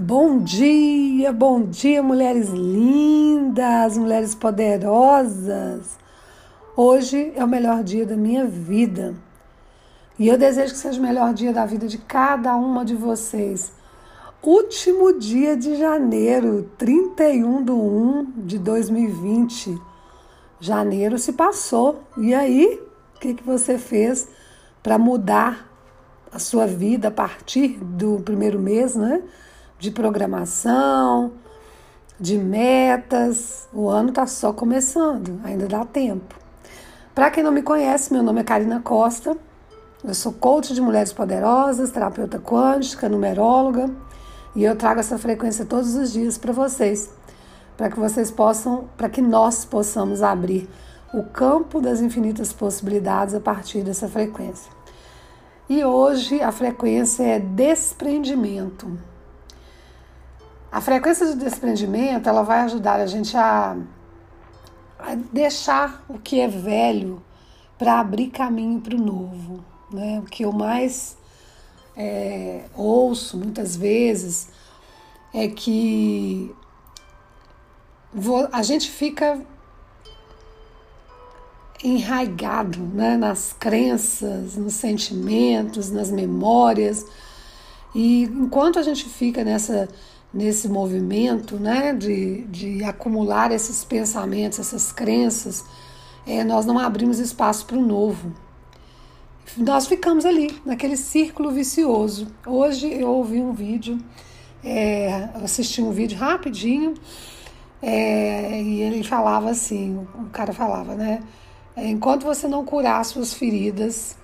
Bom dia, bom dia, mulheres lindas, mulheres poderosas. Hoje é o melhor dia da minha vida e eu desejo que seja o melhor dia da vida de cada uma de vocês. Último dia de janeiro, 31 de 1 de 2020. Janeiro se passou. E aí, o que, que você fez para mudar a sua vida a partir do primeiro mês, né? De programação, de metas. O ano está só começando, ainda dá tempo. Para quem não me conhece, meu nome é Karina Costa. Eu sou coach de mulheres poderosas, terapeuta quântica, numeróloga, e eu trago essa frequência todos os dias para vocês, para que vocês possam, para que nós possamos abrir o campo das infinitas possibilidades a partir dessa frequência. E hoje a frequência é desprendimento. A frequência de desprendimento ela vai ajudar a gente a, a deixar o que é velho para abrir caminho para o novo. Né? O que eu mais é, ouço muitas vezes é que a gente fica enraigado né, nas crenças, nos sentimentos, nas memórias. E enquanto a gente fica nessa nesse movimento né, de, de acumular esses pensamentos, essas crenças, é, nós não abrimos espaço para o novo. Nós ficamos ali, naquele círculo vicioso. Hoje eu ouvi um vídeo, é, assisti um vídeo rapidinho, é, e ele falava assim: o cara falava, né? Enquanto você não curar suas feridas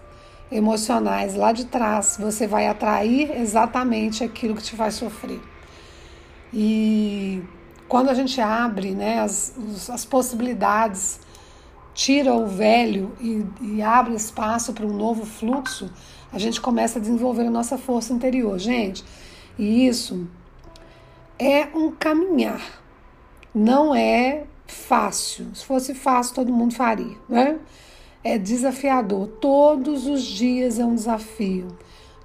emocionais lá de trás, você vai atrair exatamente aquilo que te faz sofrer. E quando a gente abre né, as, as possibilidades, tira o velho e, e abre espaço para um novo fluxo, a gente começa a desenvolver a nossa força interior. Gente, e isso é um caminhar, não é fácil. Se fosse fácil, todo mundo faria, né? É desafiador. Todos os dias é um desafio.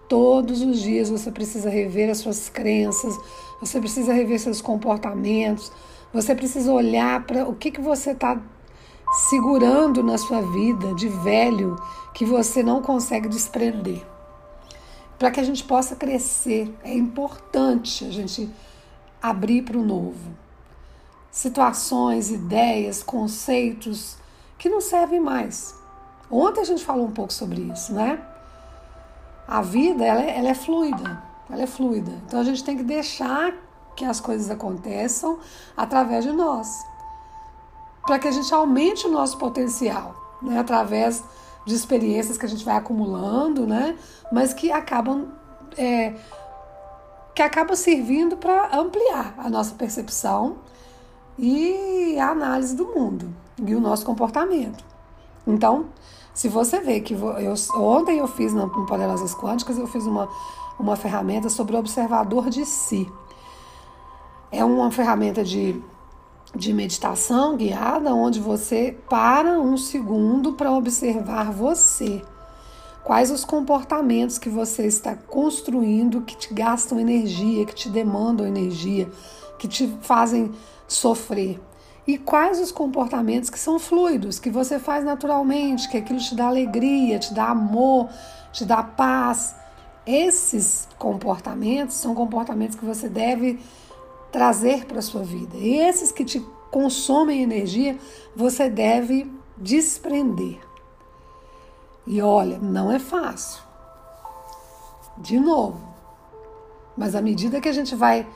Todos os dias você precisa rever as suas crenças, você precisa rever seus comportamentos, você precisa olhar para o que, que você está segurando na sua vida de velho que você não consegue desprender. Para que a gente possa crescer, é importante a gente abrir para o novo. Situações, ideias, conceitos que não servem mais. Ontem a gente falou um pouco sobre isso, né? A vida ela é, ela é fluida. Ela é fluida. Então a gente tem que deixar que as coisas aconteçam através de nós. Para que a gente aumente o nosso potencial, né? Através de experiências que a gente vai acumulando, né? Mas que acabam é, que acabam servindo para ampliar a nossa percepção e a análise do mundo e o nosso comportamento. Então, se você vê que eu, ontem eu fiz no, no Poderosas Quânticas, eu fiz uma uma ferramenta sobre o observador de si. É uma ferramenta de, de meditação guiada onde você para um segundo para observar você. Quais os comportamentos que você está construindo que te gastam energia, que te demandam energia, que te fazem sofrer. E quais os comportamentos que são fluidos, que você faz naturalmente, que aquilo te dá alegria, te dá amor, te dá paz, esses comportamentos são comportamentos que você deve trazer para a sua vida. E esses que te consomem energia, você deve desprender. E olha, não é fácil. De novo. Mas à medida que a gente vai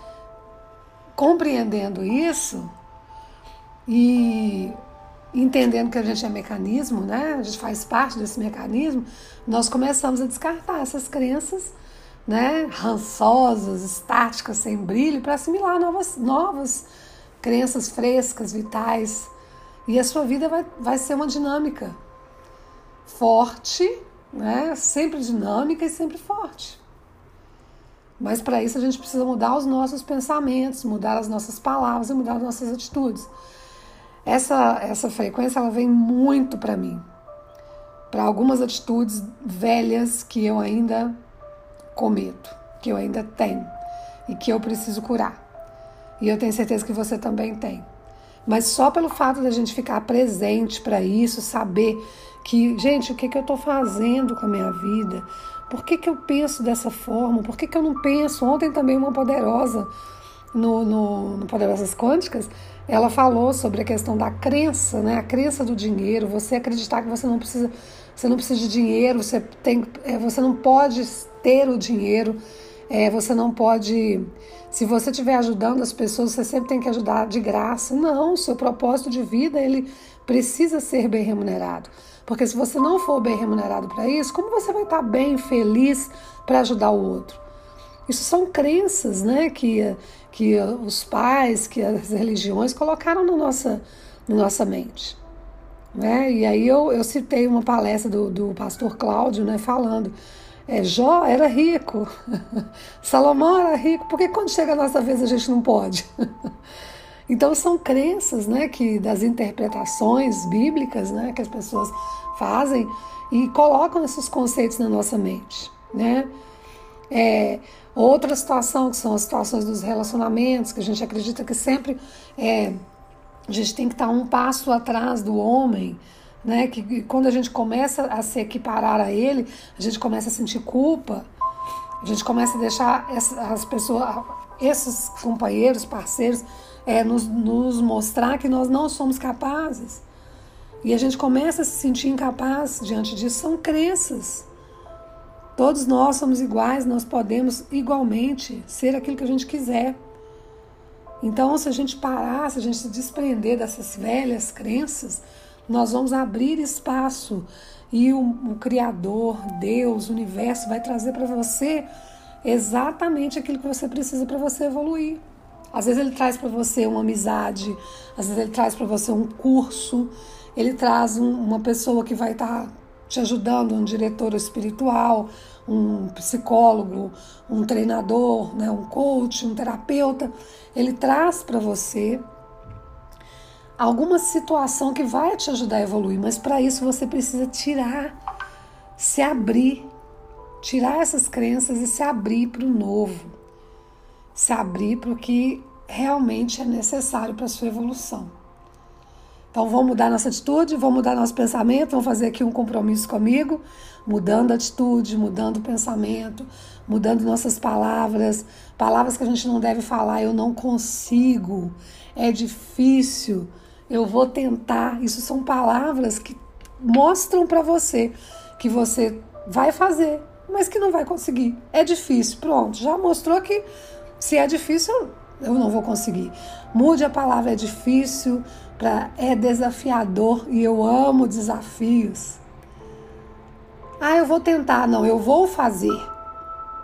compreendendo isso e entendendo que a gente é mecanismo, né? A gente faz parte desse mecanismo, nós começamos a descartar essas crenças, né? Rançosas, estáticas, sem brilho, para assimilar novas, novas crenças frescas, vitais. E a sua vida vai, vai ser uma dinâmica forte, né? Sempre dinâmica e sempre forte. Mas para isso a gente precisa mudar os nossos pensamentos, mudar as nossas palavras e mudar as nossas atitudes. Essa, essa frequência ela vem muito para mim, para algumas atitudes velhas que eu ainda cometo, que eu ainda tenho. e que eu preciso curar. E eu tenho certeza que você também tem. Mas só pelo fato da gente ficar presente para isso, saber que, gente, o que, que eu estou fazendo com a minha vida? Por que, que eu penso dessa forma? Por que, que eu não penso? Ontem também uma poderosa no, no, no Poderosas Quânticas, ela falou sobre a questão da crença, né? A crença do dinheiro, você acreditar que você não precisa, você não precisa de dinheiro, você tem, é, você não pode ter o dinheiro, é, você não pode. Se você estiver ajudando as pessoas, você sempre tem que ajudar de graça. Não, o seu propósito de vida ele precisa ser bem remunerado. Porque se você não for bem remunerado para isso, como você vai estar bem, feliz para ajudar o outro? Isso são crenças né, que, que os pais, que as religiões colocaram na nossa, na nossa mente. Né? E aí eu, eu citei uma palestra do, do pastor Cláudio né, falando. É, Jó era rico, Salomão era rico, porque quando chega a nossa vez a gente não pode? então são crenças né, que das interpretações bíblicas né, que as pessoas fazem e colocam esses conceitos na nossa mente. Né? É, outra situação, que são as situações dos relacionamentos, que a gente acredita que sempre é, a gente tem que estar um passo atrás do homem, né? Que, quando a gente começa a se equiparar a ele, a gente começa a sentir culpa, a gente começa a deixar as pessoas, esses companheiros, parceiros, é, nos, nos mostrar que nós não somos capazes. E a gente começa a se sentir incapaz diante disso. São crenças. Todos nós somos iguais, nós podemos igualmente ser aquilo que a gente quiser. Então, se a gente parar, se a gente se desprender dessas velhas crenças, nós vamos abrir espaço e o, o Criador, Deus, o universo vai trazer para você exatamente aquilo que você precisa para você evoluir. Às vezes ele traz para você uma amizade, às vezes ele traz para você um curso, ele traz um, uma pessoa que vai estar tá te ajudando, um diretor espiritual, um psicólogo, um treinador, né, um coach, um terapeuta, ele traz para você alguma situação que vai te ajudar a evoluir, mas para isso você precisa tirar, se abrir, tirar essas crenças e se abrir para o novo, se abrir para o que realmente é necessário para sua evolução. Então vamos mudar nossa atitude, vamos mudar nosso pensamento, vamos fazer aqui um compromisso comigo, mudando a atitude, mudando o pensamento, mudando nossas palavras, palavras que a gente não deve falar, eu não consigo, é difícil, eu vou tentar. Isso são palavras que mostram para você que você vai fazer, mas que não vai conseguir. É difícil, pronto, já mostrou que se é difícil, eu não vou conseguir. Mude a palavra é difícil, é desafiador e eu amo desafios. Ah, eu vou tentar. Não, eu vou fazer.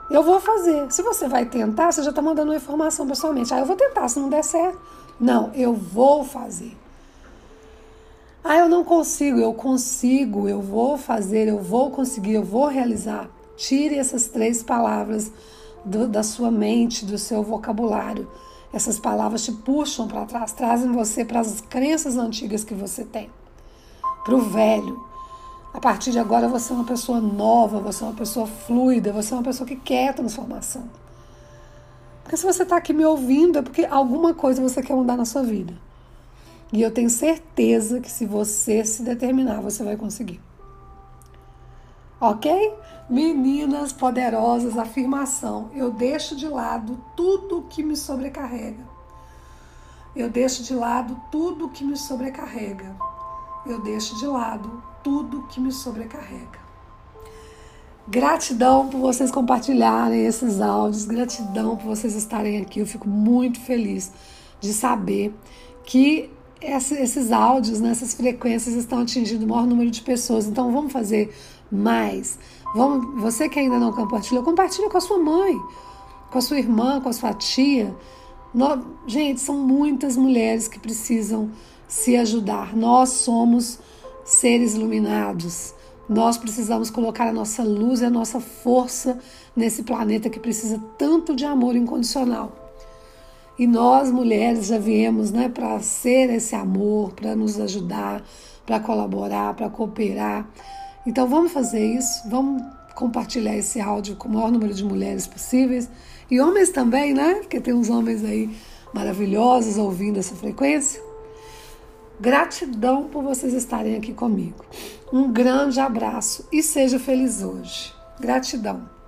Eu vou fazer. Se você vai tentar, você já está mandando uma informação para sua mente. Ah, eu vou tentar, se não der certo. Não, eu vou fazer. Ah, eu não consigo, eu consigo, eu vou fazer, eu vou conseguir, eu vou realizar. Tire essas três palavras do, da sua mente, do seu vocabulário. Essas palavras te puxam para trás, trazem você para as crenças antigas que você tem, para o velho. A partir de agora você é uma pessoa nova, você é uma pessoa fluida, você é uma pessoa que quer transformação. Porque se você está aqui me ouvindo é porque alguma coisa você quer mudar na sua vida. E eu tenho certeza que se você se determinar, você vai conseguir. Ok? Meninas poderosas, afirmação. Eu deixo de lado tudo que me sobrecarrega. Eu deixo de lado tudo que me sobrecarrega. Eu deixo de lado tudo que me sobrecarrega. Gratidão por vocês compartilharem esses áudios, gratidão por vocês estarem aqui. Eu fico muito feliz de saber que esses áudios, né, essas frequências estão atingindo o maior número de pessoas. Então vamos fazer mais. Vamos, você que ainda não compartilhou, compartilha com a sua mãe, com a sua irmã, com a sua tia. Gente, são muitas mulheres que precisam se ajudar. Nós somos seres iluminados. Nós precisamos colocar a nossa luz e a nossa força nesse planeta que precisa tanto de amor incondicional. E nós, mulheres, já viemos né, para ser esse amor, para nos ajudar, para colaborar, para cooperar. Então vamos fazer isso, vamos compartilhar esse áudio com o maior número de mulheres possíveis. E homens também, né? Porque tem uns homens aí maravilhosos ouvindo essa frequência. Gratidão por vocês estarem aqui comigo. Um grande abraço e seja feliz hoje. Gratidão.